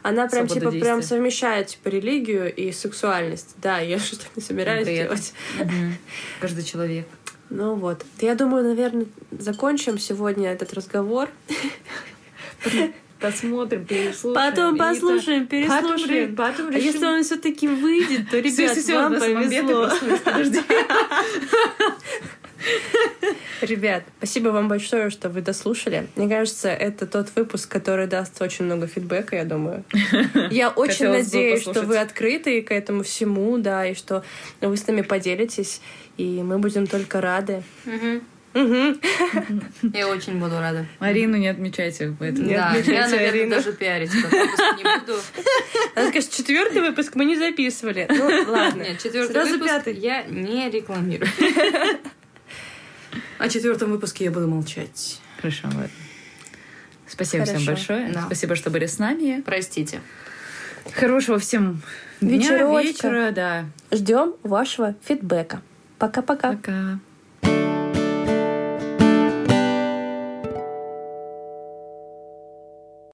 она прям типа прям действия. совмещает типа религию и сексуальность. Да, я <laughs> так не собираюсь При этом. делать. Мгм. <laughs> Каждый человек. Ну вот. Я думаю, наверное, закончим сегодня этот разговор. Посмотрим, переслушаем. Потом послушаем, это- Потом, переслушаем. ре- потом А решим. если он все-таки выйдет, то, ребят, всё, всё, вам повезло. <laughs> Ребят, спасибо вам большое, что вы дослушали. Мне кажется, это тот выпуск, который даст очень много фидбэка, я думаю. <laughs> Я очень Хотелось надеюсь, что вы открыты к этому всему, да, и что вы с нами поделитесь, и мы будем только рады. Мгм. Я очень буду рада. Марину не отмечайте в этом. Не да, я, наверное, даже пиарить не буду. Она скажет, четвертый выпуск мы не записывали. Ну, ладно. Нет, четвертый Сразу выпуск пятый. я не рекламирую. <laughs> О четвертом выпуске я буду молчать. Хорошо, ладно. Спасибо всем Хорошо. большое. Да. Спасибо, что были с нами. Простите. Хорошего всем дня, вечера, да. Ждем вашего фидбэка. Пока-пока. Пока.